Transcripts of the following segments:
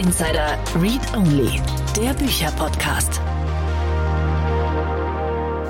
Insider Read Only, der Bücherpodcast.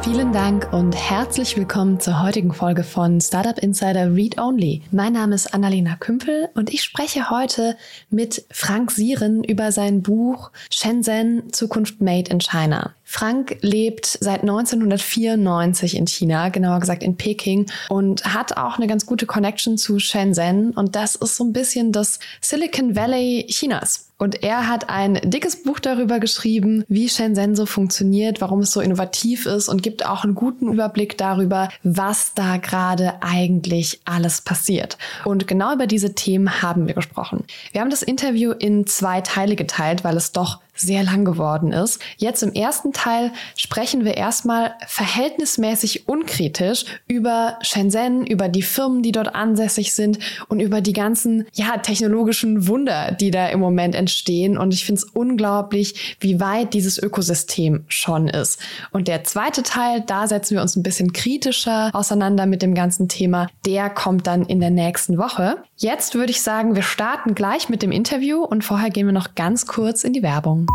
Vielen Dank und herzlich willkommen zur heutigen Folge von Startup Insider Read Only. Mein Name ist Annalena Kümpel und ich spreche heute mit Frank Sieren über sein Buch Shenzhen Zukunft Made in China. Frank lebt seit 1994 in China, genauer gesagt in Peking und hat auch eine ganz gute Connection zu Shenzhen und das ist so ein bisschen das Silicon Valley Chinas. Und er hat ein dickes Buch darüber geschrieben, wie Shenzhen so funktioniert, warum es so innovativ ist und gibt auch einen guten Überblick darüber, was da gerade eigentlich alles passiert. Und genau über diese Themen haben wir gesprochen. Wir haben das Interview in zwei Teile geteilt, weil es doch sehr lang geworden ist. Jetzt im ersten Teil sprechen wir erstmal verhältnismäßig unkritisch über Shenzhen, über die Firmen, die dort ansässig sind und über die ganzen, ja, technologischen Wunder, die da im Moment entstehen. Und ich finde es unglaublich, wie weit dieses Ökosystem schon ist. Und der zweite Teil, da setzen wir uns ein bisschen kritischer auseinander mit dem ganzen Thema. Der kommt dann in der nächsten Woche. Jetzt würde ich sagen, wir starten gleich mit dem Interview und vorher gehen wir noch ganz kurz in die Werbung.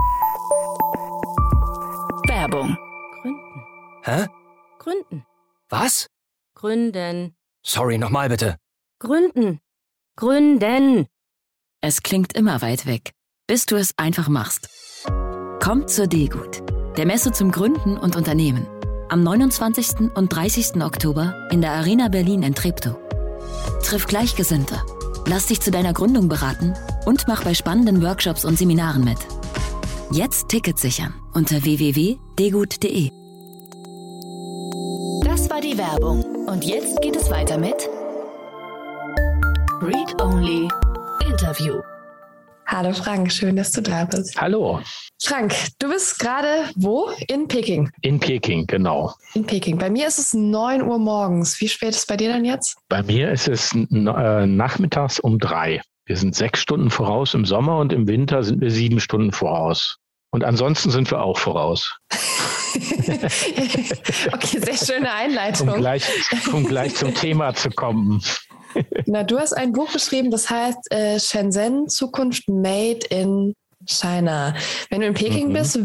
Werbung. Gründen. Hä? Gründen. Was? Gründen. Sorry, nochmal bitte. Gründen. Gründen. Es klingt immer weit weg, bis du es einfach machst. Kommt zur D-Gut, der Messe zum Gründen und Unternehmen. Am 29. und 30. Oktober in der Arena Berlin in Treptow. Triff Gleichgesinnte, lass dich zu deiner Gründung beraten und mach bei spannenden Workshops und Seminaren mit. Jetzt Tickets sichern unter www.degut.de. Das war die Werbung. Und jetzt geht es weiter mit Read Only Interview. Hallo Frank, schön, dass du da bist. Hallo, Frank, du bist gerade wo? In Peking. in Peking, genau. In Peking. Bei mir ist es 9 Uhr morgens. Wie spät ist es bei dir denn jetzt? Bei mir ist es äh, nachmittags um drei. Wir sind sechs Stunden voraus im Sommer und im Winter sind wir sieben Stunden voraus. Und ansonsten sind wir auch voraus. okay, sehr schöne Um Einleitung. gleich, um gleich zum Thema zu kommen. Na, du hast ein Buch geschrieben, das heißt äh, Shenzhen Zukunft Made in China. Wenn du in Peking Mhm. bist,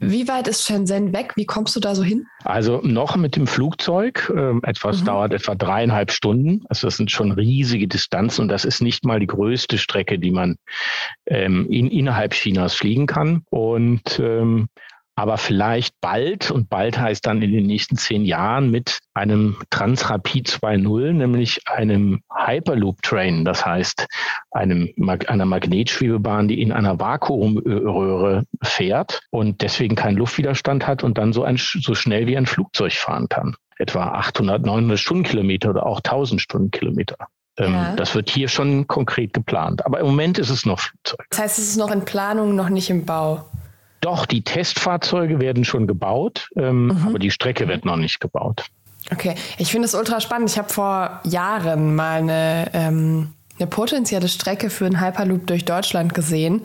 wie weit ist Shenzhen weg? Wie kommst du da so hin? Also noch mit dem Flugzeug. Ähm, etwas Mhm. dauert etwa dreieinhalb Stunden. Also das sind schon riesige Distanzen und das ist nicht mal die größte Strecke, die man ähm, in, innerhalb Chinas fliegen kann. Und ähm, aber vielleicht bald, und bald heißt dann in den nächsten zehn Jahren mit einem Transrapid 2.0, nämlich einem Hyperloop-Train, das heißt einem, einer Magnetschwebebahn, die in einer Vakuumröhre fährt und deswegen keinen Luftwiderstand hat und dann so, ein, so schnell wie ein Flugzeug fahren kann. Etwa 800, 900 Stundenkilometer oder auch 1000 Stundenkilometer. Ähm, Ja. Das wird hier schon konkret geplant. Aber im Moment ist es noch Flugzeug. Das heißt, es ist noch in Planung, noch nicht im Bau. Doch, die Testfahrzeuge werden schon gebaut, ähm, Mhm. aber die Strecke wird noch nicht gebaut. Okay, ich finde es ultra spannend. Ich habe vor Jahren mal eine, ähm, eine potenzielle Strecke für einen Hyperloop durch Deutschland gesehen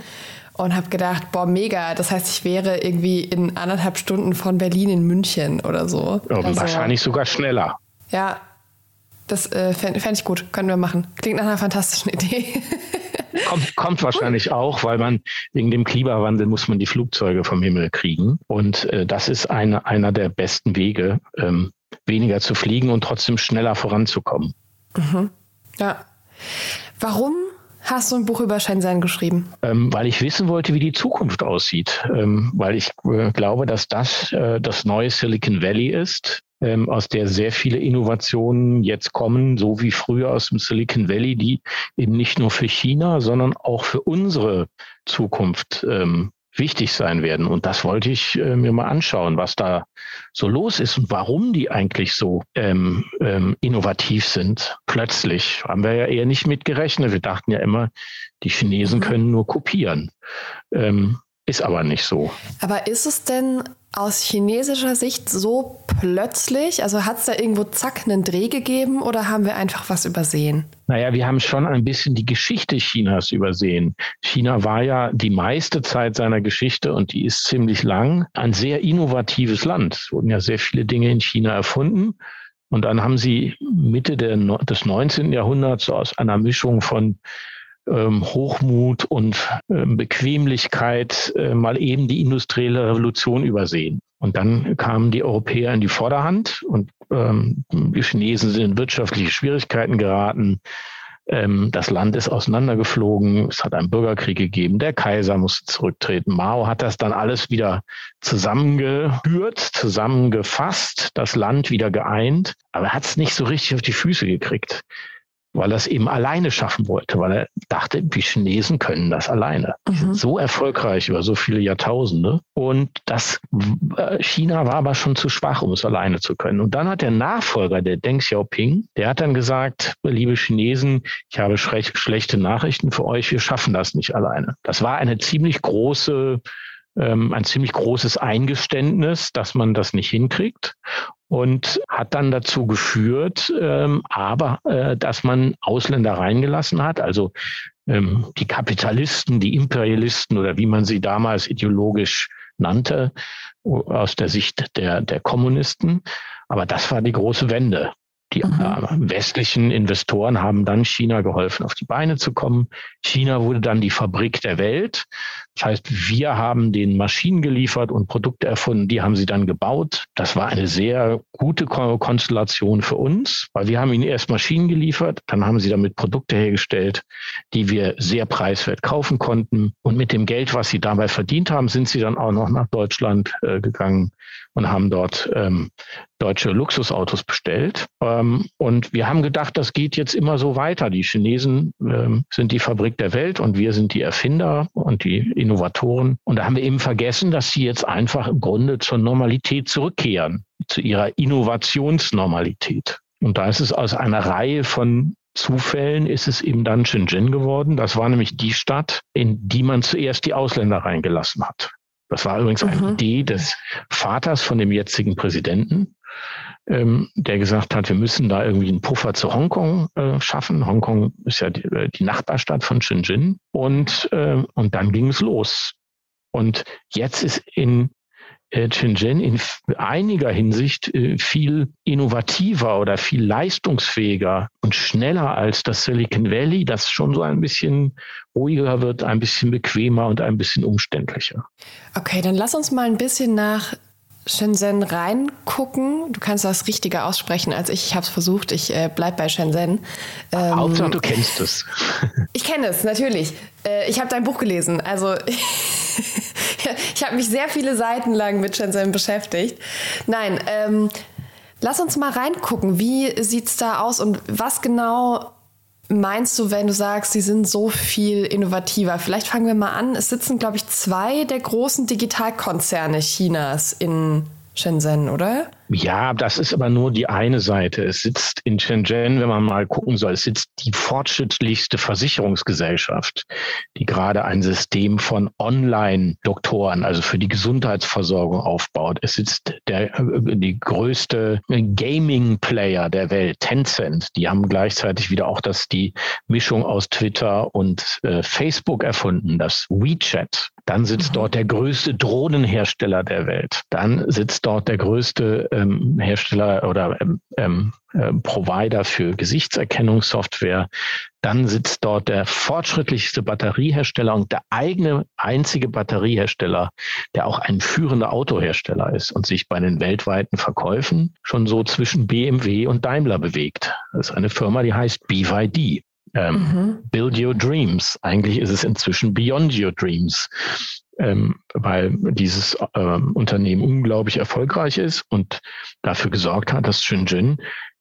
und habe gedacht, boah, mega. Das heißt, ich wäre irgendwie in anderthalb Stunden von Berlin in München oder so. Ähm, Also, Wahrscheinlich sogar schneller. Ja, das äh, fände fänd ich gut. Können wir machen. Klingt nach einer fantastischen Idee. Kommt, kommt wahrscheinlich auch, weil man wegen dem Klimawandel muss man die Flugzeuge vom Himmel kriegen. Und äh, das ist eine, einer der besten Wege, ähm, weniger zu fliegen und trotzdem schneller voranzukommen. ja. Warum hast du ein Buch über Shenzhen geschrieben? ähm, weil ich wissen wollte, wie die Zukunft aussieht, ähm, weil ich äh, glaube, dass das äh, das neue Silicon Valley ist, ähm, aus der sehr viele Innovationen jetzt kommen, so wie früher aus dem Silicon Valley, die eben nicht nur für China, sondern auch für unsere Zukunft ähm, wichtig sein werden. Und das wollte ich äh, mir mal anschauen, was da so los ist und warum die eigentlich so ähm, ähm, innovativ sind. Plötzlich haben wir ja eher nicht mit gerechnet. Wir dachten ja immer, die Chinesen können nur kopieren. Ähm, ist aber nicht so. Aber ist es denn aus chinesischer Sicht so plötzlich? Also hat es da irgendwo zack einen Dreh gegeben oder haben wir einfach was übersehen? Naja, wir haben schon ein bisschen die Geschichte Chinas übersehen. China war ja die meiste Zeit seiner Geschichte und die ist ziemlich lang ein sehr innovatives Land. Es wurden ja sehr viele Dinge in China erfunden. Und dann haben sie Mitte der, des 19. Jahrhunderts aus einer Mischung von ähm, Hochmut und ähm, Bequemlichkeit äh, mal eben die industrielle Revolution übersehen. Und dann kamen die Europäer in die Vorderhand und ähm, die Chinesen sind in wirtschaftliche Schwierigkeiten geraten. Das Land ist auseinandergeflogen. Es hat einen Bürgerkrieg gegeben. Der Kaiser musste zurücktreten. Mao hat das dann alles wieder zusammengeführt, zusammengefasst, das Land wieder geeint. Aber er hat es nicht so richtig auf die Füße gekriegt weil er es eben alleine schaffen wollte, weil er dachte, die Chinesen können das alleine. Die sind mhm. so erfolgreich über so viele Jahrtausende. Und das äh, China war aber schon zu schwach, um es alleine zu können. Und dann hat der Nachfolger, der Deng Xiaoping, der hat dann gesagt, liebe Chinesen, ich habe schlechte Nachrichten für euch, wir schaffen das nicht alleine. Das war eine ziemlich große ähm, ein ziemlich großes Eingeständnis, dass man das nicht hinkriegt und hat dann dazu geführt, ähm, aber äh, dass man Ausländer reingelassen hat, also ähm, die Kapitalisten, die Imperialisten oder wie man sie damals ideologisch nannte, aus der Sicht der, der Kommunisten. Aber das war die große Wende. Die mhm. Äh, westlichen Investoren haben dann China geholfen, auf die Beine zu kommen. China wurde dann die Fabrik der Welt. Das heißt, wir haben den Maschinen geliefert und Produkte erfunden, die haben sie dann gebaut. Das war eine sehr gute Konstellation für uns, weil wir haben ihnen erst Maschinen geliefert, dann haben sie damit Produkte hergestellt, die wir sehr preiswert kaufen konnten. Und mit dem Geld, was sie dabei verdient haben, sind sie dann auch noch nach Deutschland äh, gegangen und haben dort ähm, deutsche Luxusautos bestellt. Ähm, und wir haben gedacht, das geht jetzt immer so weiter. Die Chinesen ähm, sind die Fabrik der Welt und wir sind die Erfinder und die Innovatoren. Und da haben wir eben vergessen, dass sie jetzt einfach im Grunde zur Normalität zurückkehren, zu ihrer Innovationsnormalität. Und da ist es aus einer Reihe von Zufällen ist es eben dann Shenzhen geworden. Das war nämlich die Stadt, in die man zuerst die Ausländer reingelassen hat. Das war übrigens eine mhm. Idee des Vaters von dem jetzigen Präsidenten, ähm, der gesagt hat, wir müssen da irgendwie einen Puffer zu Hongkong äh, schaffen. Hongkong ist ja die, äh, die Nachbarstadt von Shenzhen. Und, äh, und dann ging es los. Und jetzt ist in Shenzhen in einiger Hinsicht äh, viel innovativer oder viel leistungsfähiger und schneller als das Silicon Valley, das schon so ein bisschen ruhiger wird, ein bisschen bequemer und ein bisschen umständlicher. Okay, dann lass uns mal ein bisschen nach Shenzhen reingucken. Du kannst das richtiger aussprechen als ich. Ich habe es versucht. Ich äh, bleib bei Shenzhen. Ähm, Hauptsache, du kennst es. ich kenne es, natürlich. Äh, ich habe dein Buch gelesen. Also ich habe mich sehr viele Seiten lang mit Shenzhen beschäftigt. Nein, ähm, lass uns mal reingucken. Wie sieht es da aus und was genau meinst du, wenn du sagst, sie sind so viel innovativer? Vielleicht fangen wir mal an. Es sitzen, glaube ich, zwei der großen Digitalkonzerne Chinas in Shenzhen, oder? Ja, das ist aber nur die eine Seite. Es sitzt in Shenzhen, wenn man mal gucken soll, es sitzt die fortschrittlichste Versicherungsgesellschaft, die gerade ein System von Online-Doktoren, also für die Gesundheitsversorgung aufbaut. Es sitzt der, die größte Gaming-Player der Welt, Tencent. Die haben gleichzeitig wieder auch das, die Mischung aus Twitter und äh, Facebook erfunden, das WeChat. Dann sitzt mhm. dort der größte Drohnenhersteller der Welt. Dann sitzt dort der größte ähm, Hersteller oder ähm, äh, Provider für Gesichtserkennungssoftware. Dann sitzt dort der fortschrittlichste Batteriehersteller und der eigene einzige Batteriehersteller, der auch ein führender Autohersteller ist und sich bei den weltweiten Verkäufen schon so zwischen BMW und Daimler bewegt. Das ist eine Firma, die heißt BYD. Ähm, mhm. Build Your Dreams. Eigentlich ist es inzwischen Beyond Your Dreams ähm, weil dieses ähm, Unternehmen unglaublich erfolgreich ist und dafür gesorgt hat, dass Shenzhen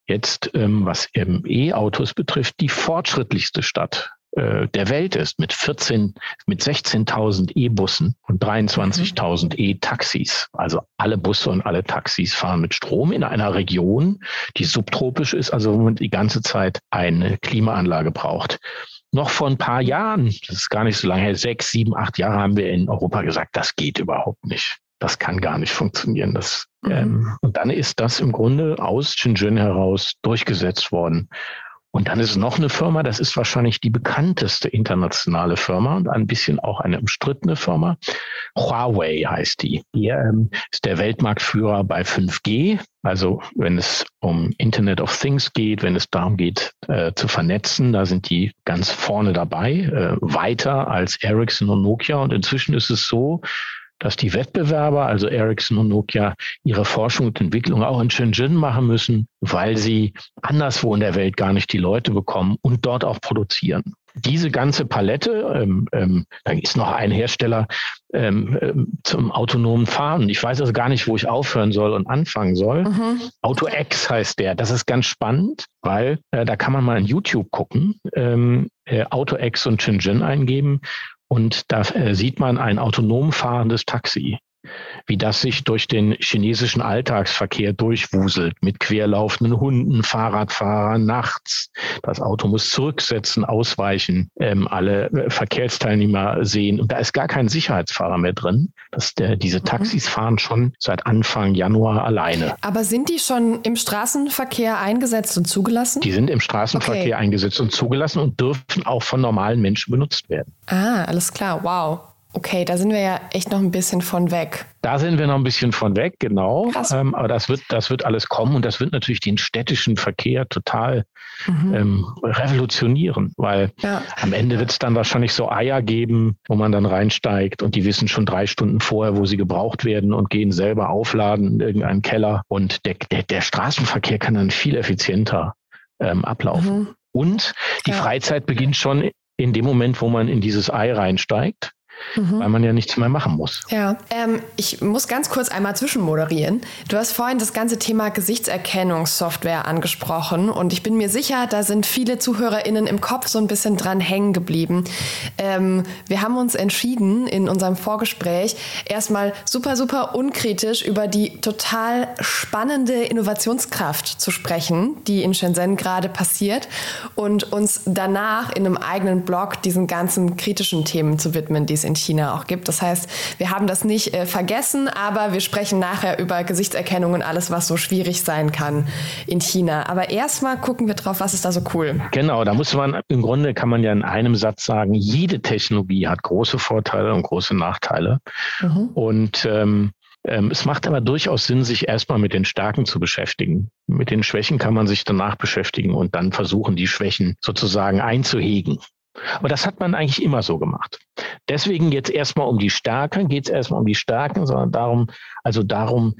jetzt, ähm, was eben E-Autos betrifft, die fortschrittlichste Stadt äh, der Welt ist mit 14, mit 16.000 E-Bussen und 23.000 mhm. E-Taxis. Also alle Busse und alle Taxis fahren mit Strom in einer Region, die subtropisch ist, also wo man die ganze Zeit eine Klimaanlage braucht noch vor ein paar Jahren, das ist gar nicht so lange her, sechs, sieben, acht Jahre haben wir in Europa gesagt, das geht überhaupt nicht. Das kann gar nicht funktionieren. Das, mhm. ähm, und dann ist das im Grunde aus Shenzhen heraus durchgesetzt worden. Und dann ist noch eine Firma, das ist wahrscheinlich die bekannteste internationale Firma und ein bisschen auch eine umstrittene Firma. Huawei heißt die. Die ähm, ist der Weltmarktführer bei 5G. Also wenn es um Internet of Things geht, wenn es darum geht äh, zu vernetzen, da sind die ganz vorne dabei, äh, weiter als Ericsson und Nokia. Und inzwischen ist es so, dass die Wettbewerber, also Ericsson und Nokia, ihre Forschung und Entwicklung auch in Shenzhen machen müssen, weil sie anderswo in der Welt gar nicht die Leute bekommen und dort auch produzieren. Diese ganze Palette, ähm, ähm, da ist noch ein Hersteller ähm, ähm, zum autonomen Fahren. Ich weiß also gar nicht, wo ich aufhören soll und anfangen soll. Mhm. AutoX heißt der. Das ist ganz spannend, weil äh, da kann man mal in YouTube gucken, ähm, äh, AutoX und Shenzhen eingeben und da äh, sieht man ein autonom fahrendes Taxi wie das sich durch den chinesischen Alltagsverkehr durchwuselt mit querlaufenden Hunden, Fahrradfahrern nachts. Das Auto muss zurücksetzen, ausweichen, ähm, alle äh, Verkehrsteilnehmer sehen. Und da ist gar kein Sicherheitsfahrer mehr drin. Das, der, diese mhm. Taxis mhm. fahren schon seit Anfang Januar alleine. Aber sind die schon im Straßenverkehr eingesetzt und zugelassen? Die sind im Straßenverkehr okay. eingesetzt und zugelassen und dürfen auch von normalen Menschen benutzt werden. Ah, alles klar. Wow. Okay, da sind wir ja echt noch ein bisschen von weg. Da sind wir noch ein bisschen von weg, genau. Ähm, aber das wird, das wird alles kommen und das wird natürlich den städtischen Verkehr total mhm. ähm, revolutionieren, weil ja. am Ende wird es dann wahrscheinlich so Eier geben, wo man dann reinsteigt und die wissen schon drei Stunden vorher, wo sie gebraucht werden und gehen selber aufladen in irgendeinen Keller. Und der, der, der Straßenverkehr kann dann viel effizienter ähm, ablaufen. Mhm. Und die ja. Freizeit beginnt schon in dem Moment, wo man in dieses Ei reinsteigt mhm. weil man ja nichts mehr machen muss. Ja, ähm, ich muss ganz kurz einmal zwischenmoderieren. Du hast vorhin das ganze Thema Gesichtserkennungssoftware angesprochen und ich bin mir sicher, da sind viele ZuhörerInnen im Kopf so ein bisschen dran hängen geblieben. Ähm, wir haben uns entschieden, in unserem Vorgespräch erstmal super, super unkritisch über die total spannende Innovationskraft zu sprechen, die in Shenzhen gerade passiert und uns danach in einem eigenen Blog diesen ganzen kritischen Themen zu widmen, die es in China auch gibt. Das heißt, wir haben das nicht äh, vergessen, aber wir sprechen nachher über Gesichtserkennung und alles, was so schwierig sein kann in China. Aber erstmal gucken wir drauf, was ist da so cool. Genau, da muss man, im Grunde kann man ja in einem Satz sagen, jede Technologie hat große Vorteile und große Nachteile. Mhm. Und ähm, ähm es macht aber durchaus Sinn, sich erstmal mit den Stärken zu beschäftigen. Mit den Schwächen kann man sich danach beschäftigen und dann versuchen, die Schwächen sozusagen einzuhegen. Aber das hat man eigentlich immer so gemacht. Deswegen jetzt erstmal um die Stärken, geht es erstmal um die Stärken, sondern darum, also darum,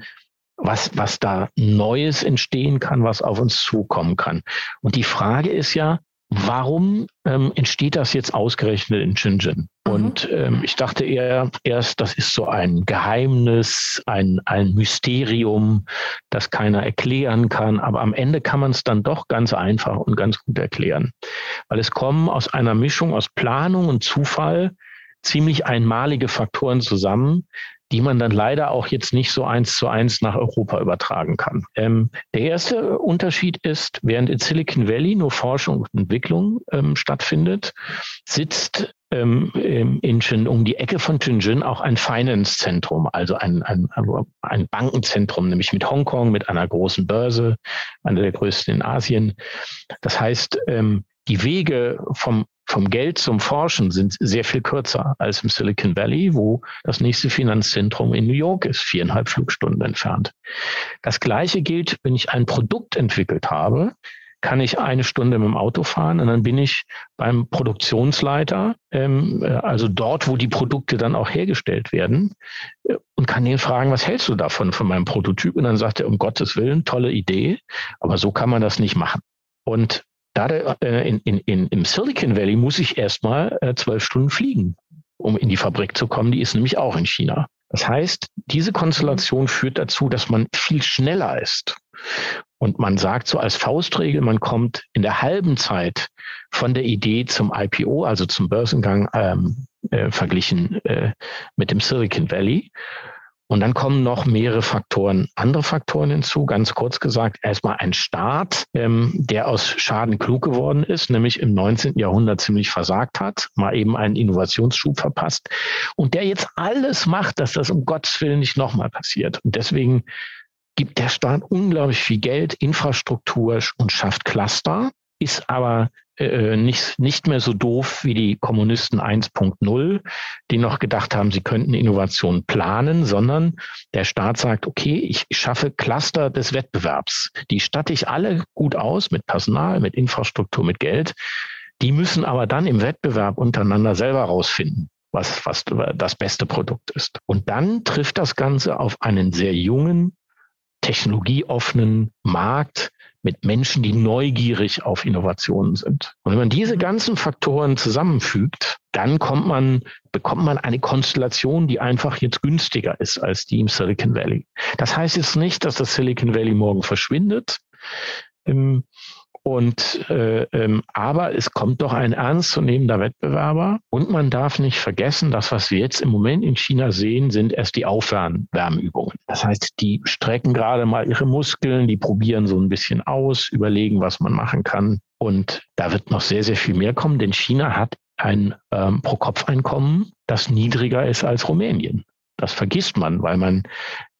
was, was da Neues entstehen kann, was auf uns zukommen kann. Und die Frage ist ja, warum ähm, entsteht das jetzt ausgerechnet in Shenzhen? Mhm. Und ähm, ich dachte eher erst, das ist so ein Geheimnis, ein, ein Mysterium, das keiner erklären kann. Aber am Ende kann man es dann doch ganz einfach und ganz gut erklären. Weil es kommen aus einer Mischung aus Planung und Zufall ziemlich einmalige Faktoren zusammen, die man dann leider auch jetzt nicht so eins zu eins nach Europa übertragen kann. Ähm, der erste Unterschied ist, während in Silicon Valley nur Forschung und Entwicklung ähm, stattfindet, sitzt ähm, in Shin, um die Ecke von Shenzhen auch ein Finance-Zentrum, also ein, ein, ein Bankenzentrum, nämlich mit Hongkong, mit einer großen Börse, einer der größten in Asien. Das heißt, ähm, die Wege vom vom Geld zum Forschen sind sehr viel kürzer als im Silicon Valley, wo das nächste Finanzzentrum in New York ist, viereinhalb Flugstunden entfernt. Das Gleiche gilt, wenn ich ein Produkt entwickelt habe, kann ich eine Stunde mit dem Auto fahren und dann bin ich beim Produktionsleiter, ähm, äh, also dort, wo die Produkte dann auch hergestellt werden, äh, und kann ihn fragen, was hältst du davon, von meinem Prototyp? Und dann sagt er, um Gottes Willen, tolle Idee, aber so kann man das nicht machen. Und Gerade äh, in, in, in, im Silicon Valley muss ich erstmal äh, zwölf Stunden fliegen, um in die Fabrik zu kommen. Die ist nämlich auch in China. Das heißt, diese Konstellation führt dazu, dass man viel schneller ist. Und man sagt so als Faustregel, man kommt in der halben Zeit von der Idee zum IPO, also zum Börsengang, ähm, äh, verglichen äh, mit dem Silicon Valley. Und dann kommen noch mehrere Faktoren, andere Faktoren hinzu. Ganz kurz gesagt, erstmal ein Staat, ähm, der aus Schaden klug geworden ist, nämlich im 19. Jahrhundert ziemlich versagt hat, mal eben einen Innovationsschub verpasst und der jetzt alles macht, dass das um Gottes Willen nicht nochmal passiert. Und deswegen gibt der Staat unglaublich viel Geld, Infrastruktur und schafft Cluster, ist aber äh, nicht, nicht mehr so doof wie die Kommunisten 1.0, die noch gedacht haben, sie könnten Innovation planen, sondern der Staat sagt, okay, ich schaffe Cluster des Wettbewerbs. Die statte ich alle gut aus mit Personal, mit Infrastruktur, mit Geld. Die müssen aber dann im Wettbewerb untereinander selber rausfinden, was, was das beste Produkt ist. Und dann trifft das Ganze auf einen sehr jungen, technologieoffenen Markt, mit Menschen, die neugierig auf Innovationen sind. Und wenn man diese ganzen Faktoren zusammenfügt, dann kommt man, bekommt man eine Konstellation, die einfach jetzt günstiger ist als die im Silicon Valley. Das heißt jetzt nicht, dass das Silicon Valley morgen verschwindet. Ähm, und äh, ähm, aber es kommt doch ein ernstzunehmender Wettbewerber und man darf nicht vergessen, das, was wir jetzt im Moment in China sehen, sind erst die Aufwärmübungen. Das heißt, die strecken gerade mal ihre Muskeln, die probieren so ein bisschen aus, überlegen, was man machen kann. Und da wird noch sehr, sehr viel mehr kommen, denn China hat ein ähm, Pro-Kopf-Einkommen, das niedriger ist als Rumänien. Das vergisst man, weil man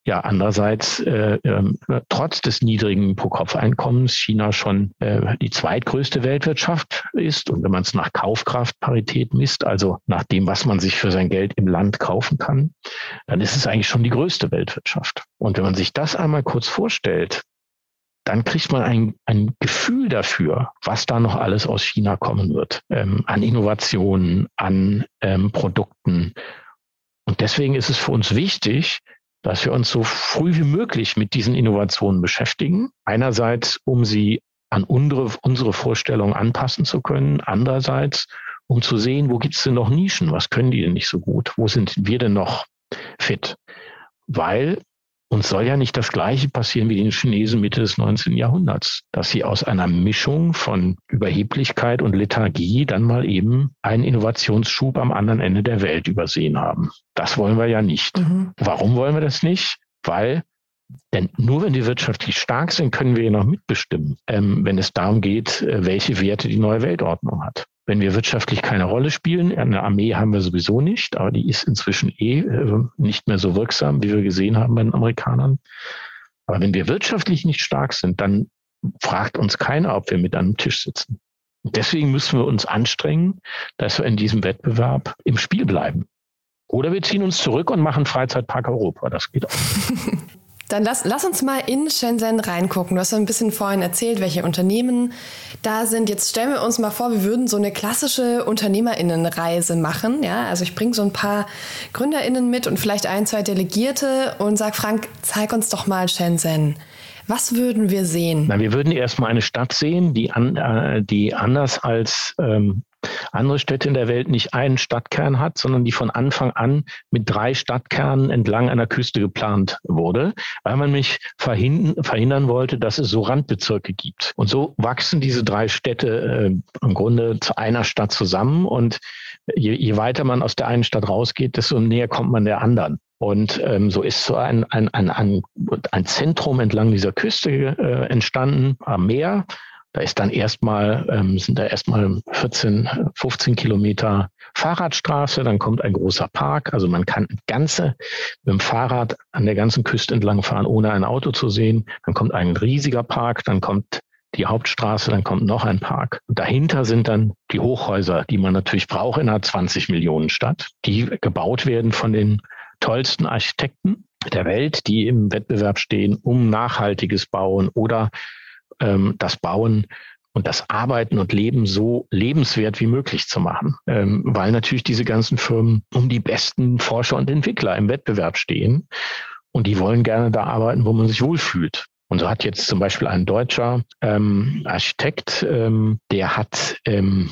ja andererseits äh, äh, trotz des niedrigen Pro-Kopf-Einkommens China schon äh, die zweitgrößte Weltwirtschaft ist. Und wenn man es nach Kaufkraftparität misst, also nach dem, was man sich für sein Geld im Land kaufen kann, dann ist es eigentlich schon die größte Weltwirtschaft. Und wenn man sich das einmal kurz vorstellt, dann kriegt man ein, ein Gefühl dafür, was da noch alles aus China kommen wird, ähm, an Innovationen, an ähm, Produkten. Und deswegen ist es für uns wichtig, dass wir uns so früh wie möglich mit diesen Innovationen beschäftigen. Einerseits, um sie an unsere, unsere Vorstellungen anpassen zu können. Andererseits, um zu sehen, wo gibt's denn noch Nischen? Was können die denn nicht so gut? Wo sind wir denn noch fit? Weil uns soll ja nicht das Gleiche passieren wie den Chinesen Mitte des 19. Jahrhunderts, dass sie aus einer Mischung von Überheblichkeit und Lethargie dann mal eben einen Innovationsschub am anderen Ende der Welt übersehen haben. Das wollen wir ja nicht. Mhm. Warum wollen wir das nicht? Weil denn nur wenn wir wirtschaftlich stark sind, können wir ja noch mitbestimmen, ähm, wenn es darum geht, äh, welche Werte die neue Weltordnung hat wenn wir wirtschaftlich keine Rolle spielen. Eine Armee haben wir sowieso nicht, aber die ist inzwischen eh äh, nicht mehr so wirksam, wie wir gesehen haben bei den Amerikanern. Aber wenn wir wirtschaftlich nicht stark sind, dann fragt uns keiner, ob wir mit an einem Tisch sitzen. Und deswegen müssen wir uns anstrengen, dass wir in diesem Wettbewerb im Spiel bleiben. Oder wir ziehen uns zurück und machen Freizeitpark Europa. Das geht auch. Dann lass, lass uns mal in Shenzhen reingucken. Du hast so ein bisschen vorhin erzählt, welche Unternehmen da sind. Jetzt stellen wir uns mal vor, wir würden so eine klassische Unternehmerinnenreise machen. Ja, also ich bringe so ein paar Gründerinnen mit und vielleicht ein, zwei Delegierte und sag, Frank, zeig uns doch mal Shenzhen. Was würden wir sehen? Na, wir würden erstmal eine Stadt sehen, die, an, äh, die anders als ähm, andere Städte in der Welt nicht einen Stadtkern hat, sondern die von Anfang an mit drei Stadtkernen entlang einer Küste geplant wurde, weil man mich verhindern, verhindern wollte, dass es so Randbezirke gibt. Und so wachsen diese drei Städte äh, im Grunde zu einer Stadt zusammen und je, je weiter man aus der einen Stadt rausgeht, desto näher kommt man der anderen. Und ähm, so ist so ein, ein, ein, ein, Zentrum entlang dieser Küste äh, entstanden am Meer. Da ist dann erstmal, ähm, sind da erstmal 14, 15 Kilometer Fahrradstraße, dann kommt ein großer Park. Also man kann ganze mit dem Fahrrad an der ganzen Küste entlang fahren, ohne ein Auto zu sehen. Dann kommt ein riesiger Park, dann kommt die Hauptstraße, dann kommt noch ein Park. Und dahinter sind dann die Hochhäuser, die man natürlich braucht in einer 20 Millionen Stadt, die gebaut werden von den tollsten Architekten der Welt, die im Wettbewerb stehen, um nachhaltiges Bauen oder ähm, das Bauen und das Arbeiten und Leben so lebenswert wie möglich zu machen, ähm, weil natürlich diese ganzen Firmen um die besten Forscher und Entwickler im Wettbewerb stehen und die wollen gerne da arbeiten, wo man sich wohlfühlt. Und so hat jetzt zum Beispiel ein deutscher ähm, Architekt, ähm, der hat ähm,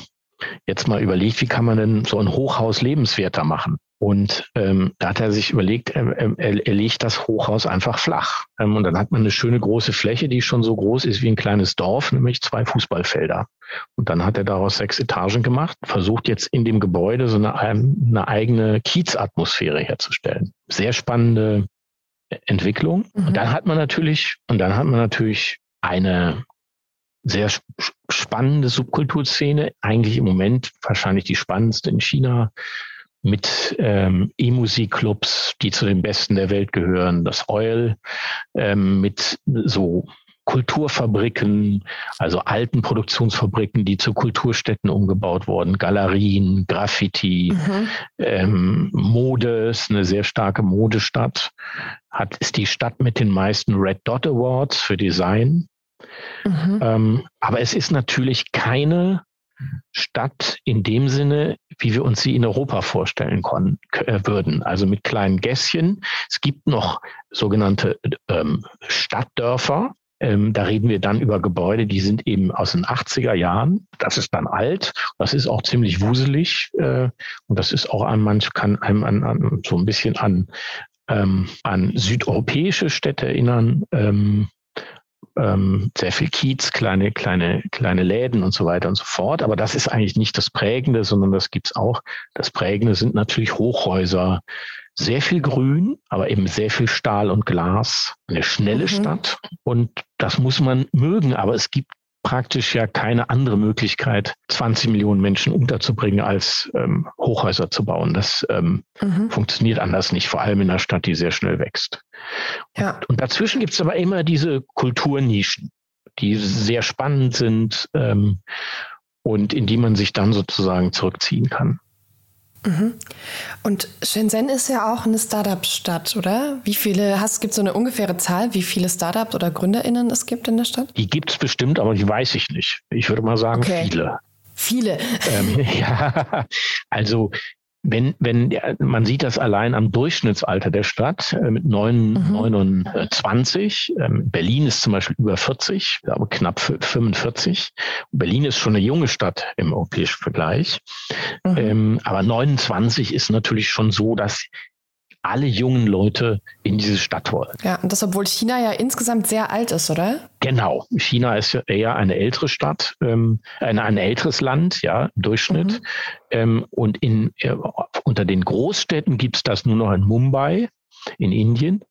jetzt mal überlegt, wie kann man denn so ein Hochhaus lebenswerter machen? Und ähm, da hat er sich überlegt, er, er, er legt das Hochhaus einfach flach. Ähm, und dann hat man eine schöne große Fläche, die schon so groß ist wie ein kleines Dorf, nämlich zwei Fußballfelder. Und dann hat er daraus sechs Etagen gemacht, versucht jetzt in dem Gebäude so eine, eine eigene Kiezatmosphäre herzustellen. Sehr spannende Entwicklung. Mhm. Und dann hat man natürlich, und dann hat man natürlich eine sehr spannende Subkulturszene, eigentlich im Moment wahrscheinlich die spannendste in China, mit ähm, E-Musikclubs, die zu den besten der Welt gehören, das Oil, ähm, mit so Kulturfabriken, also alten Produktionsfabriken, die zu Kulturstätten umgebaut wurden, Galerien, Graffiti, mhm. ähm, Mode, ist eine sehr starke Modestadt, hat, ist die Stadt mit den meisten Red Dot Awards für Design. Mhm. Ähm, aber es ist natürlich keine Stadt in dem Sinne, wie wir uns sie in Europa vorstellen können, äh, würden. Also mit kleinen Gässchen. Es gibt noch sogenannte ähm, Stadtdörfer. Ähm, da reden wir dann über Gebäude, die sind eben aus den 80er Jahren. Das ist dann alt. Das ist auch ziemlich wuselig. Äh, und das ist auch an manch kann einem an, an, so ein bisschen an, ähm, an südeuropäische Städte erinnern. Ähm, ähm, sehr viel Kiez, kleine, kleine, kleine Läden und so weiter und so fort. Aber das ist eigentlich nicht das Prägende, sondern das gibt's auch. Das Prägende sind natürlich Hochhäuser, sehr viel Grün, aber eben sehr viel Stahl und Glas. Eine schnelle mhm. Stadt und das muss man mögen, aber es gibt praktisch ja keine andere Möglichkeit, 20 Millionen Menschen unterzubringen, als ähm, Hochhäuser zu bauen. Das ähm, mhm. funktioniert anders nicht, vor allem in einer Stadt, die sehr schnell wächst. Ja. Und, und dazwischen gibt es aber immer diese Kulturnischen, die sehr spannend sind ähm, und in die man sich dann sozusagen zurückziehen kann. Mhm. Und Shenzhen ist ja auch eine Startup-Stadt, oder? Wie viele, hast, gibt es so eine ungefähre Zahl, wie viele Startups oder GründerInnen es gibt in der Stadt? Die gibt es bestimmt, aber die weiß ich nicht. Ich würde mal sagen, okay. viele. Viele. Ähm, ja, also wenn, wenn man sieht das allein am Durchschnittsalter der Stadt äh, mit 9, mhm. 29. Ähm, Berlin ist zum Beispiel über 40, aber knapp 45. Berlin ist schon eine junge Stadt im europäischen Vergleich. Mhm. Ähm, aber 29 ist natürlich schon so, dass alle jungen Leute in diese Stadt wollen. Ja, und das, obwohl China ja insgesamt sehr alt ist, oder? Genau. China ist ja eher eine ältere Stadt, ähm, ein, ein älteres Land, ja, im Durchschnitt. Mhm. Ähm, und in, äh, unter den Großstädten gibt es das nur noch in Mumbai, in Indien.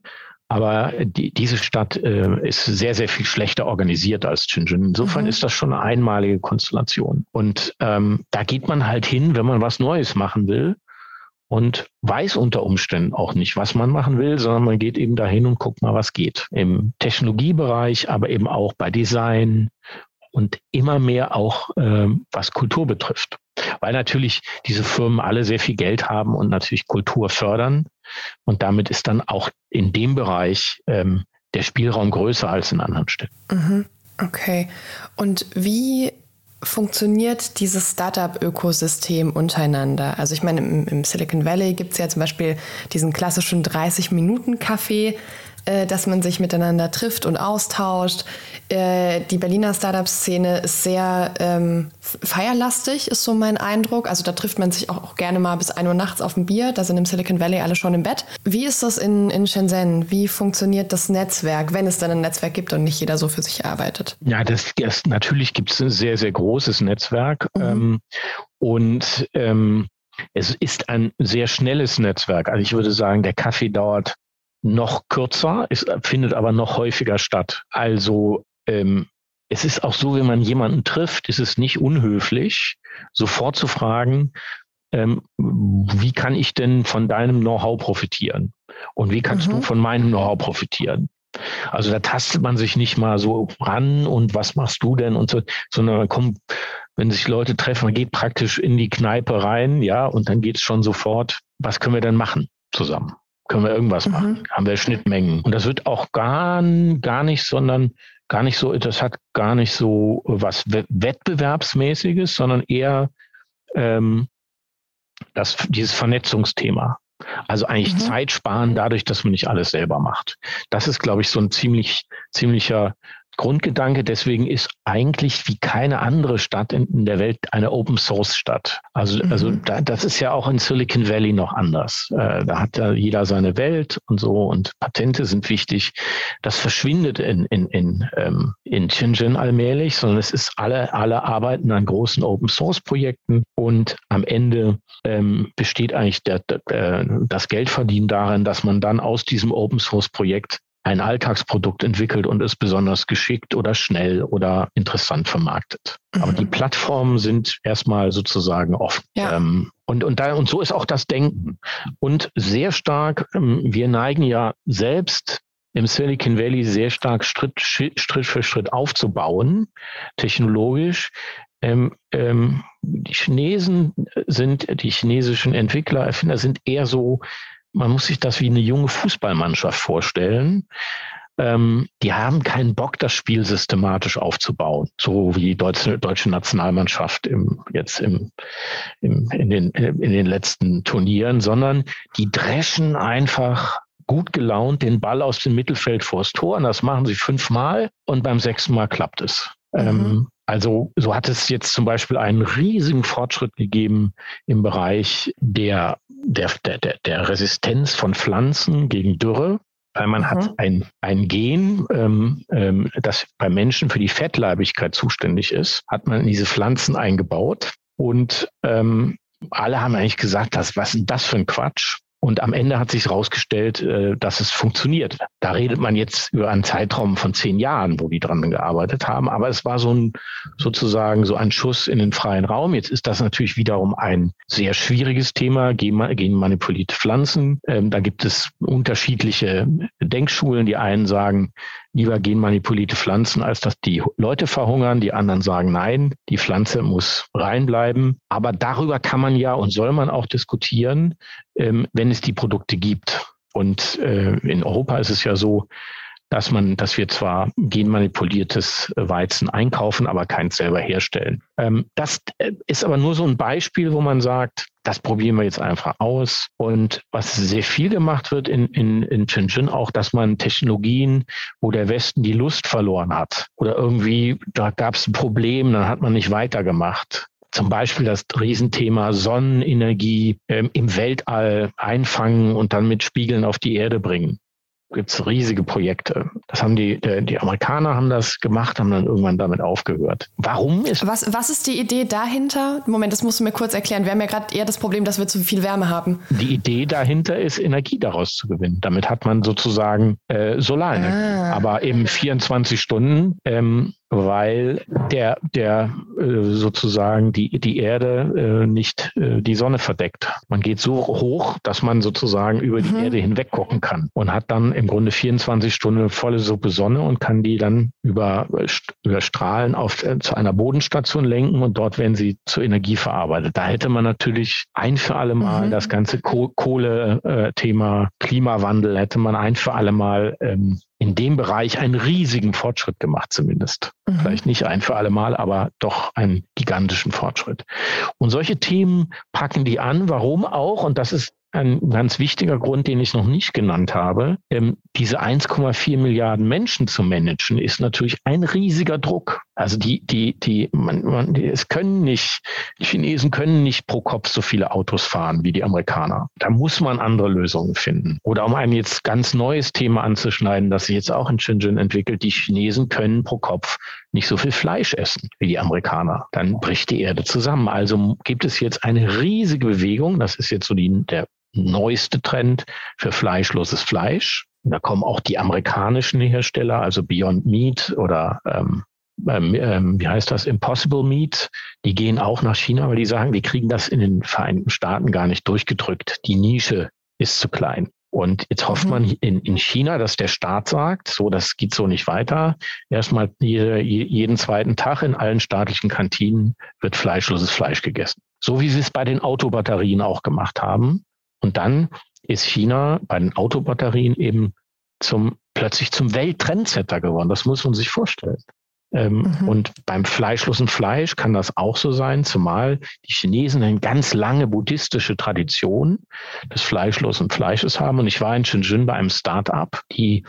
Aber die, diese Stadt äh, ist sehr, sehr viel schlechter organisiert als Shenzhen. Insofern mhm. ist das schon eine einmalige Konstellation. Und ähm, da geht man halt hin, wenn man was Neues machen will und weiß unter Umständen auch nicht, was man machen will, sondern man geht eben dahin und guckt mal, was geht. Im Technologiebereich, aber eben auch bei Design und immer mehr auch, ähm, was Kultur betrifft. Weil natürlich diese Firmen alle sehr viel Geld haben und natürlich Kultur fördern. Und damit ist dann auch in dem Bereich ähm, der Spielraum größer als in anderen Städten. Mhm. Okay. Und wie funktioniert dieses Startup-Ökosystem untereinander? Also ich meine, im, im Silicon Valley gibt es ja zum Beispiel diesen klassischen 30-Minuten-Kaffee, äh, dass man sich miteinander trifft und austauscht. Äh, die Berliner Startup-Szene ist sehr ähm, feierlastig, ist so mein Eindruck. Also da trifft man sich auch, auch, gerne mal bis 1 Uhr nachts auf ein Bier. Da sind im Silicon Valley alle schon im Bett. Wie ist das in, in Shenzhen? Wie funktioniert das Netzwerk, wenn es dann ein Netzwerk gibt und nicht jeder so für sich arbeitet? Ja, das, das natürlich gibt es ein sehr, sehr großes Netzwerk. Mhm. Ähm, und ähm, es ist ein sehr schnelles Netzwerk. Also ich würde sagen, der Kaffee dauert noch kürzer, es findet aber noch häufiger statt. Also ähm, es ist auch so, wenn man jemanden trifft, ist es nicht unhöflich, sofort zu fragen, ähm, wie kann ich denn von deinem Know-how profitieren? Und wie kannst mhm. du von meinem Know-how profitieren? Also da tastet man sich nicht mal so ran und was machst du denn und so, sondern man kommt, wenn sich Leute treffen, man geht praktisch in die Kneipe rein, ja, und dann geht es schon sofort, was können wir denn machen zusammen? Können wir irgendwas mhm. machen, haben wir Schnittmengen. Und das wird auch gar, gar nicht, sondern gar nicht so, das hat gar nicht so was Wettbewerbsmäßiges, sondern eher ähm, das, dieses Vernetzungsthema. Also eigentlich mhm. Zeit sparen dadurch, dass man nicht alles selber macht. Das ist, glaube ich, so ein ziemlich, ziemlicher Grundgedanke deswegen ist eigentlich wie keine andere Stadt in, in der Welt eine Open Source Stadt. Also, mhm. also da, das ist ja auch in Silicon Valley noch anders. Äh, da hat ja jeder seine Welt und so und Patente sind wichtig. Das verschwindet in, in, in, ähm, in Shenzhen allmählich, sondern es ist alle, alle arbeiten an großen Open Source Projekten und am Ende ähm, besteht eigentlich der, der, das Geldverdienen darin, dass man dann aus diesem Open Source Projekt ein Alltagsprodukt entwickelt und es besonders geschickt oder schnell oder interessant vermarktet. Mhm. Aber die mhm. Plattformen sind erstmal sozusagen offen. Ja. Ähm, und, und, da, und so ist auch das Denken. Und sehr stark, ähm, wir neigen ja selbst im Silicon Valley sehr stark Schritt, Schritt für Schritt aufzubauen, technologisch. Ähm, ähm, die Chinesen sind, die chinesischen Entwickler, Erfinder sind eher so, man muss sich das wie eine junge Fußballmannschaft vorstellen. Ähm, die haben keinen Bock, das Spiel systematisch aufzubauen, so wie die deutsche, deutsche Nationalmannschaft im, jetzt im, im, in, den, in den letzten Turnieren, sondern die dreschen einfach gut gelaunt den Ball aus dem Mittelfeld vors Tor. Und das machen sie fünfmal und beim sechsten Mal klappt es. Mhm. Ähm, also so hat es jetzt zum Beispiel einen riesigen Fortschritt gegeben im Bereich der, der, der, der Resistenz von Pflanzen gegen Dürre weil man mhm. hat ein, ein Gen, ähm, ähm, das bei Menschen für die Fettleibigkeit zuständig ist, hat man in diese Pflanzen eingebaut. Und ähm, alle haben eigentlich gesagt, das, was ist das für ein Quatsch? Und am Ende hat sich herausgestellt, äh, dass es funktioniert. Da redet man jetzt über einen Zeitraum von zehn Jahren, wo die dran gearbeitet haben. Aber es war so ein sozusagen so ein Schuss in den freien Raum. Jetzt ist das natürlich wiederum ein sehr schwieriges Thema, genmanipulierte Pflanzen. Ähm, da gibt es unterschiedliche Denkschulen. Die einen sagen, lieber genmanipulierte Pflanzen, als dass die Leute verhungern. Die anderen sagen, nein, die Pflanze muss reinbleiben. Aber darüber kann man ja und soll man auch diskutieren, ähm, wenn es die Produkte gibt. Und äh, in Europa ist es ja so, dass man, dass wir zwar genmanipuliertes Weizen einkaufen, aber keins selber herstellen. Ähm, das äh, ist aber nur so ein Beispiel, wo man sagt, das probieren wir jetzt einfach aus. Und was sehr viel gemacht wird in, in, in Shenzhen auch, dass man Technologien, wo der Westen die Lust verloren hat oder irgendwie, da gab es ein Problem, dann hat man nicht weitergemacht. Zum Beispiel das Riesenthema Sonnenenergie ähm, im Weltall einfangen und dann mit Spiegeln auf die Erde bringen gibt es riesige Projekte. Das haben die, die Amerikaner haben das gemacht, haben dann irgendwann damit aufgehört. Warum ist. Was, was ist die Idee dahinter? Moment, das musst du mir kurz erklären. Wir haben ja gerade eher das Problem, dass wir zu viel Wärme haben. Die Idee dahinter ist, Energie daraus zu gewinnen. Damit hat man sozusagen äh, Solarenergie. Ah. Aber eben 24 Stunden ähm, weil der, der äh, sozusagen die, die Erde äh, nicht äh, die Sonne verdeckt. Man geht so hoch, dass man sozusagen über die mhm. Erde hinweg gucken kann und hat dann im Grunde 24 Stunden volle Suppe Sonne und kann die dann über, über Strahlen auf, äh, zu einer Bodenstation lenken und dort werden sie zur Energie verarbeitet. Da hätte man natürlich ein für alle Mal mhm. das ganze Kohle-Thema äh, Klimawandel hätte man ein für alle Mal ähm, in dem Bereich einen riesigen Fortschritt gemacht, zumindest. Mhm. Vielleicht nicht ein für alle Mal, aber doch einen gigantischen Fortschritt. Und solche Themen packen die an. Warum auch? Und das ist ein ganz wichtiger Grund, den ich noch nicht genannt habe. Ähm, diese 1,4 Milliarden Menschen zu managen, ist natürlich ein riesiger Druck. Also die, die, die, man, man, es können nicht, die Chinesen können nicht pro Kopf so viele Autos fahren wie die Amerikaner. Da muss man andere Lösungen finden. Oder um ein jetzt ganz neues Thema anzuschneiden, das sich jetzt auch in Shenzhen entwickelt, die Chinesen können pro Kopf nicht so viel Fleisch essen wie die Amerikaner. Dann bricht die Erde zusammen. Also gibt es jetzt eine riesige Bewegung. Das ist jetzt so die, der neueste Trend für fleischloses Fleisch. Da kommen auch die amerikanischen Hersteller, also Beyond Meat oder ähm, ähm, ähm, wie heißt das, Impossible Meat, die gehen auch nach China, weil die sagen, wir kriegen das in den Vereinigten Staaten gar nicht durchgedrückt. Die Nische ist zu klein. Und jetzt hofft mhm. man in, in China, dass der Staat sagt, so, das geht so nicht weiter. Erstmal jede, jeden zweiten Tag in allen staatlichen Kantinen wird fleischloses Fleisch gegessen. So wie sie es bei den Autobatterien auch gemacht haben. Und dann ist China bei den Autobatterien eben zum, plötzlich zum Welttrendsetter geworden. Das muss man sich vorstellen. Ähm, mhm. Und beim fleischlosen Fleisch kann das auch so sein, zumal die Chinesen eine ganz lange buddhistische Tradition des fleischlosen Fleisches haben. Und ich war in Shenzhen bei einem Start-up, die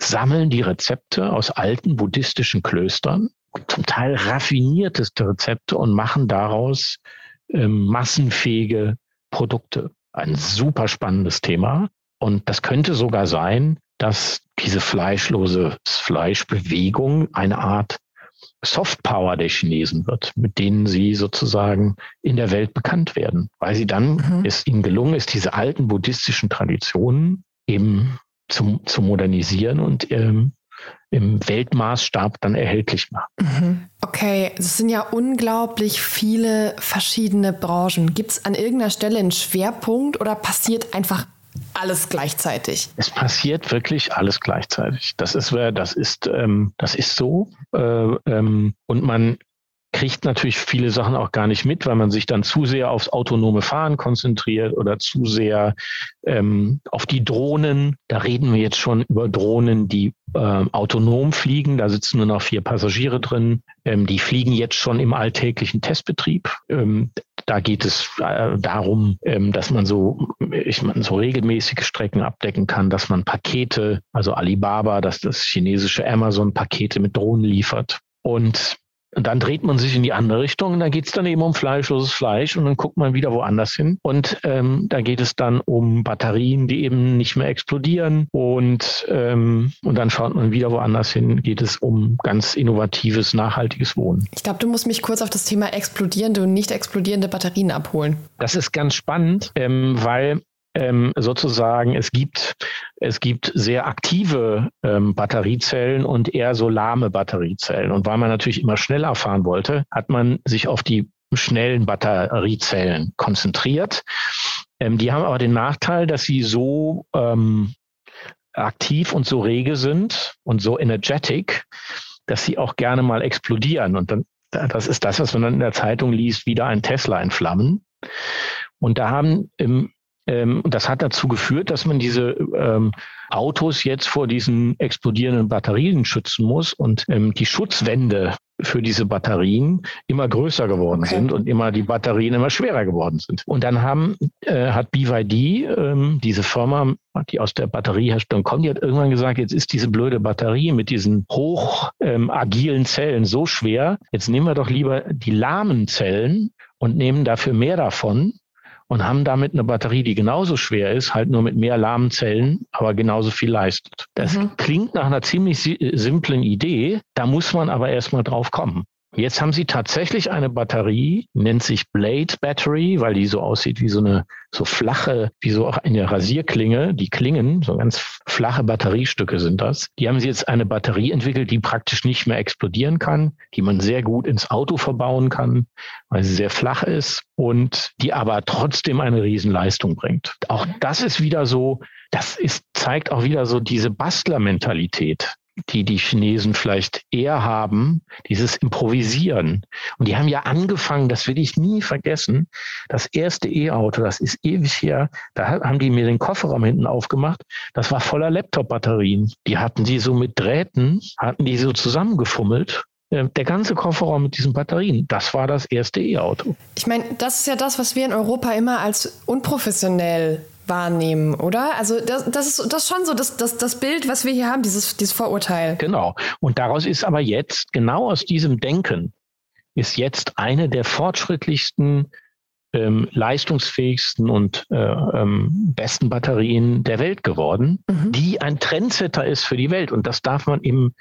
sammeln die Rezepte aus alten buddhistischen Klöstern, zum Teil raffinierteste Rezepte und machen daraus ähm, massenfähige Produkte ein super spannendes Thema. Und das könnte sogar sein, dass diese fleischlose Fleischbewegung eine Art Softpower der Chinesen wird, mit denen sie sozusagen in der Welt bekannt werden, weil sie dann mhm. es ihnen gelungen ist, diese alten buddhistischen Traditionen eben zu, zu modernisieren und ähm, im Weltmaßstab dann erhältlich machen. Mhm. Okay, es sind ja unglaublich viele verschiedene Branchen. Gibt es an irgendeiner Stelle einen Schwerpunkt oder passiert einfach alles gleichzeitig. Es passiert wirklich alles gleichzeitig. Das ist, das ist, ähm, das ist so. Äh, ähm, und man kriegt natürlich viele Sachen auch gar nicht mit, weil man sich dann zu sehr aufs autonome Fahren konzentriert oder zu sehr ähm, auf die Drohnen. Da reden wir jetzt schon über Drohnen, die äh, autonom fliegen. Da sitzen nur noch vier Passagiere drin. Ähm, die fliegen jetzt schon im alltäglichen Testbetrieb. Ähm, da geht es äh, darum, ähm, dass man so, ich meine, so regelmäßige Strecken abdecken kann, dass man Pakete, also Alibaba, dass das chinesische Amazon Pakete mit Drohnen liefert. Und und dann dreht man sich in die andere Richtung und da geht es dann eben um fleischloses Fleisch und dann guckt man wieder woanders hin. Und ähm, da geht es dann um Batterien, die eben nicht mehr explodieren. Und, ähm, und dann schaut man wieder woanders hin, geht es um ganz innovatives, nachhaltiges Wohnen. Ich glaube, du musst mich kurz auf das Thema explodierende und nicht explodierende Batterien abholen. Das ist ganz spannend, ähm, weil ähm, sozusagen, es gibt, es gibt sehr aktive ähm, Batteriezellen und eher so lahme Batteriezellen. Und weil man natürlich immer schneller fahren wollte, hat man sich auf die schnellen Batteriezellen konzentriert. Ähm, die haben aber den Nachteil, dass sie so ähm, aktiv und so rege sind und so energetic, dass sie auch gerne mal explodieren. Und dann, das ist das, was man dann in der Zeitung liest, wieder ein Tesla in Flammen. Und da haben im ähm, das hat dazu geführt, dass man diese ähm, Autos jetzt vor diesen explodierenden Batterien schützen muss und ähm, die Schutzwände für diese Batterien immer größer geworden okay. sind und immer die Batterien immer schwerer geworden sind. Und dann haben, äh, hat BYD, ähm, diese Firma, die aus der Batterieherstellung kommt, die hat irgendwann gesagt, jetzt ist diese blöde Batterie mit diesen hoch ähm, agilen Zellen so schwer, jetzt nehmen wir doch lieber die lahmen Zellen und nehmen dafür mehr davon und haben damit eine Batterie, die genauso schwer ist, halt nur mit mehr lahmen Zellen, aber genauso viel leistet. Das mhm. klingt nach einer ziemlich simplen Idee, da muss man aber erstmal drauf kommen. Jetzt haben sie tatsächlich eine Batterie, nennt sich Blade Battery, weil die so aussieht wie so eine so flache, wie so auch eine Rasierklinge. Die Klingen, so ganz flache Batteriestücke sind das. Die haben sie jetzt eine Batterie entwickelt, die praktisch nicht mehr explodieren kann, die man sehr gut ins Auto verbauen kann, weil sie sehr flach ist und die aber trotzdem eine Riesenleistung bringt. Auch das ist wieder so, das ist, zeigt auch wieder so diese Bastlermentalität die die Chinesen vielleicht eher haben, dieses Improvisieren. Und die haben ja angefangen, das will ich nie vergessen, das erste E-Auto, das ist ewig her, da haben die mir den Kofferraum hinten aufgemacht, das war voller Laptop-Batterien. Die hatten die so mit Drähten, hatten die so zusammengefummelt äh, der ganze Kofferraum mit diesen Batterien, das war das erste E-Auto. Ich meine, das ist ja das, was wir in Europa immer als unprofessionell wahrnehmen, oder? Also das, das ist das ist schon so das, das, das Bild, was wir hier haben, dieses, dieses Vorurteil. Genau. Und daraus ist aber jetzt, genau aus diesem Denken, ist jetzt eine der fortschrittlichsten, ähm, leistungsfähigsten und äh, ähm, besten Batterien der Welt geworden, mhm. die ein Trendsetter ist für die Welt. Und das darf man eben,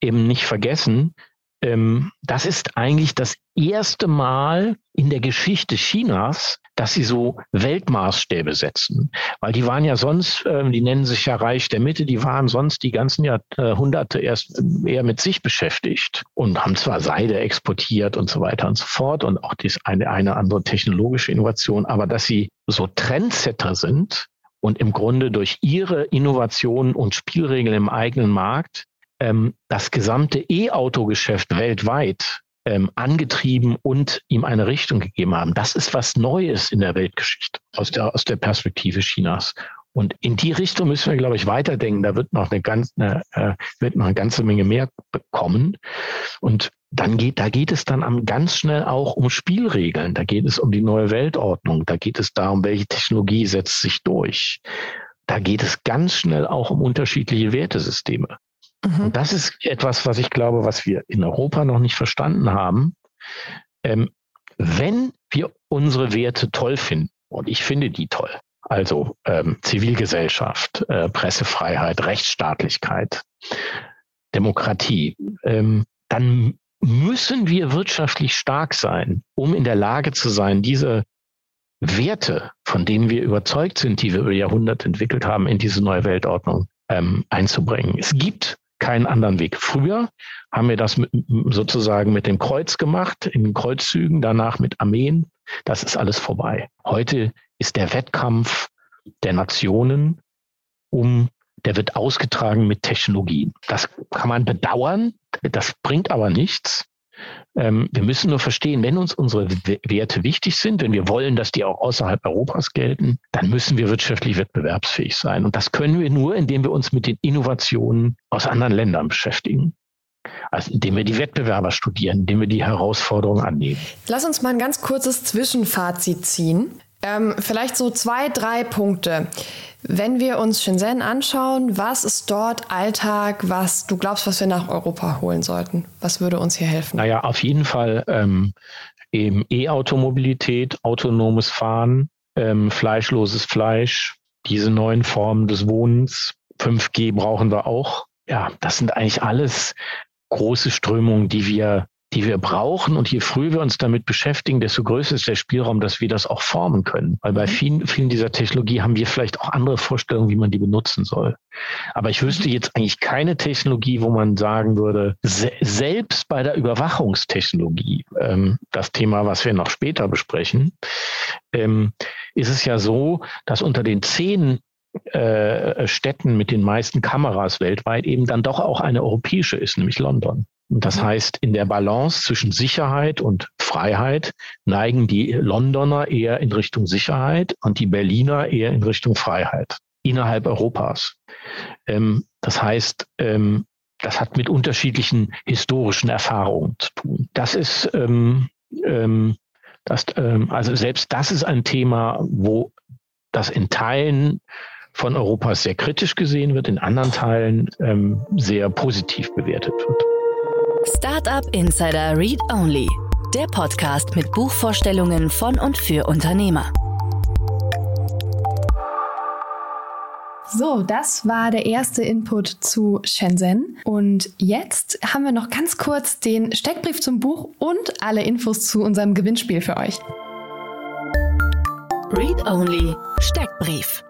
eben nicht vergessen. Ähm, das ist eigentlich das erste Mal in der Geschichte Chinas, dass sie so Weltmaßstäbe setzen. Weil die waren ja sonst, äh, die nennen sich ja Reich der Mitte, die waren sonst die ganzen Jahrhunderte erst eher mit sich beschäftigt und haben zwar Seide exportiert und so weiter und so fort und auch dies eine, eine andere technologische Innovation, aber dass sie so Trendsetter sind und im Grunde durch ihre Innovationen und Spielregeln im eigenen Markt ähm, das gesamte E-Auto-Geschäft weltweit ähm, angetrieben und ihm eine Richtung gegeben haben. Das ist was Neues in der Weltgeschichte aus der, aus der Perspektive Chinas. Und in die Richtung müssen wir, glaube ich, weiterdenken. Da wird noch eine, ganz, eine, äh, wird noch eine ganze Menge mehr kommen. Und dann geht, da geht es dann ganz schnell auch um Spielregeln. Da geht es um die neue Weltordnung. Da geht es darum, welche Technologie setzt sich durch. Da geht es ganz schnell auch um unterschiedliche Wertesysteme. Mhm. Und das ist etwas, was ich glaube, was wir in Europa noch nicht verstanden haben. Ähm, wenn wir unsere Werte toll finden, und ich finde die toll, also ähm, Zivilgesellschaft, äh, Pressefreiheit, Rechtsstaatlichkeit, Demokratie, ähm, dann müssen wir wirtschaftlich stark sein, um in der Lage zu sein, diese Werte, von denen wir überzeugt sind, die wir über Jahrhunderte entwickelt haben, in diese neue Weltordnung ähm, einzubringen. Es gibt keinen anderen Weg. Früher haben wir das mit, sozusagen mit dem Kreuz gemacht, in Kreuzzügen, danach mit Armeen. Das ist alles vorbei. Heute ist der Wettkampf der Nationen um, der wird ausgetragen mit Technologien. Das kann man bedauern, das bringt aber nichts. Ähm, wir müssen nur verstehen, wenn uns unsere Werte wichtig sind, wenn wir wollen, dass die auch außerhalb Europas gelten, dann müssen wir wirtschaftlich wettbewerbsfähig sein. Und das können wir nur, indem wir uns mit den Innovationen aus anderen Ländern beschäftigen. Also indem wir die Wettbewerber studieren, indem wir die Herausforderungen annehmen. Lass uns mal ein ganz kurzes Zwischenfazit ziehen. Ähm, vielleicht so zwei, drei Punkte. Wenn wir uns Shenzhen anschauen, was ist dort Alltag, was du glaubst, was wir nach Europa holen sollten? Was würde uns hier helfen? Naja, auf jeden Fall ähm, eben E-Automobilität, autonomes Fahren, ähm, fleischloses Fleisch, diese neuen Formen des Wohnens. 5G brauchen wir auch. Ja, das sind eigentlich alles große Strömungen, die wir die wir brauchen. Und je früher wir uns damit beschäftigen, desto größer ist der Spielraum, dass wir das auch formen können. Weil bei mhm. vielen, vielen dieser Technologie haben wir vielleicht auch andere Vorstellungen, wie man die benutzen soll. Aber ich wüsste mhm. jetzt eigentlich keine Technologie, wo man sagen würde, se selbst bei der Überwachungstechnologie, ähm, das Thema, was wir noch später besprechen, ähm, ist es ja so, dass unter den zehn äh, Städten mit den meisten Kameras weltweit eben dann doch auch eine europäische ist, nämlich London. Und das mhm. heißt, in der Balance zwischen Sicherheit und Freiheit neigen die Londoner eher in Richtung Sicherheit und die Berliner eher in Richtung Freiheit innerhalb Europas. Ähm, das heißt, ähm, das hat mit unterschiedlichen historischen Erfahrungen zu tun. Das ist, ähm, ähm das, ähm, also selbst das ist ein Thema, wo das in Teilen von Europas sehr kritisch gesehen wird, in anderen Teilen ähm, sehr positiv bewertet wird. Startup Insider Read Only, der Podcast mit Buchvorstellungen von und für Unternehmer. So, das war der erste Input zu Shenzhen. Und jetzt haben wir noch ganz kurz den Steckbrief zum Buch und alle Infos zu unserem Gewinnspiel für euch. Read Only Steckbrief.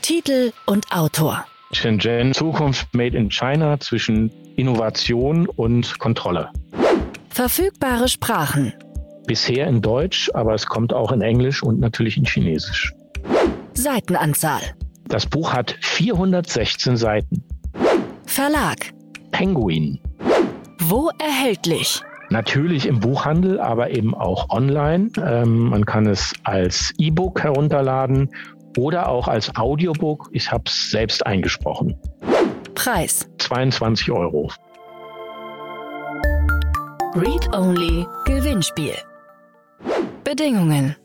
Titel und Autor. Shenzhen Zukunft Made in China zwischen Innovation und Kontrolle. Verfügbare Sprachen. Bisher in Deutsch, aber es kommt auch in Englisch und natürlich in Chinesisch. Seitenanzahl. Das Buch hat 416 Seiten. Verlag. Penguin. Wo erhältlich? Natürlich im Buchhandel, aber eben auch online. Ähm, man kann es als E-Book herunterladen oder auch als Audiobook. Ich habe es selbst eingesprochen. Preis 22 Euro. Read Only Gewinnspiel. Bedingungen.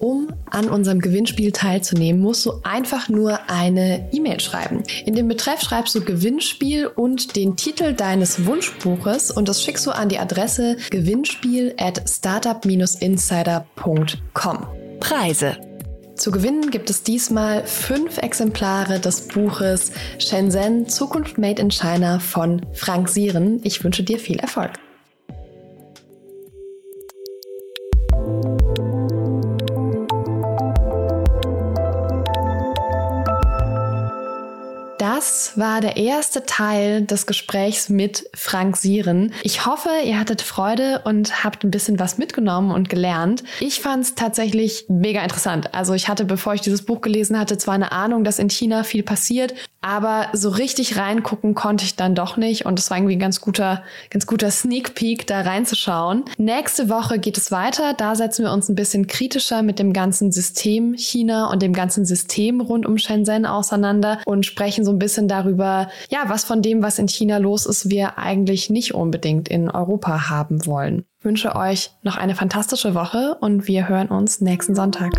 Um an unserem Gewinnspiel teilzunehmen, musst du einfach nur eine E-Mail schreiben. In dem Betreff schreibst du Gewinnspiel und den Titel deines Wunschbuches und das schickst du an die Adresse gewinnspiel at startup-insider.com. Preise. Zu gewinnen gibt es diesmal fünf Exemplare des Buches Shenzhen Zukunft Made in China von Frank Sieren. Ich wünsche dir viel Erfolg. War der erste Teil des Gesprächs mit Frank Sieren. Ich hoffe, ihr hattet Freude und habt ein bisschen was mitgenommen und gelernt. Ich fand es tatsächlich mega interessant. Also ich hatte, bevor ich dieses Buch gelesen hatte, zwar eine Ahnung, dass in China viel passiert, aber so richtig reingucken konnte ich dann doch nicht und es war irgendwie ein ganz guter, ganz guter Sneak Peek, da reinzuschauen. Nächste Woche geht es weiter. Da setzen wir uns ein bisschen kritischer mit dem ganzen System China und dem ganzen System rund um Shenzhen auseinander und sprechen so ein bisschen darüber, ja, was von dem, was in China los ist, wir eigentlich nicht unbedingt in Europa haben wollen. Ich wünsche euch noch eine fantastische Woche und wir hören uns nächsten Sonntag.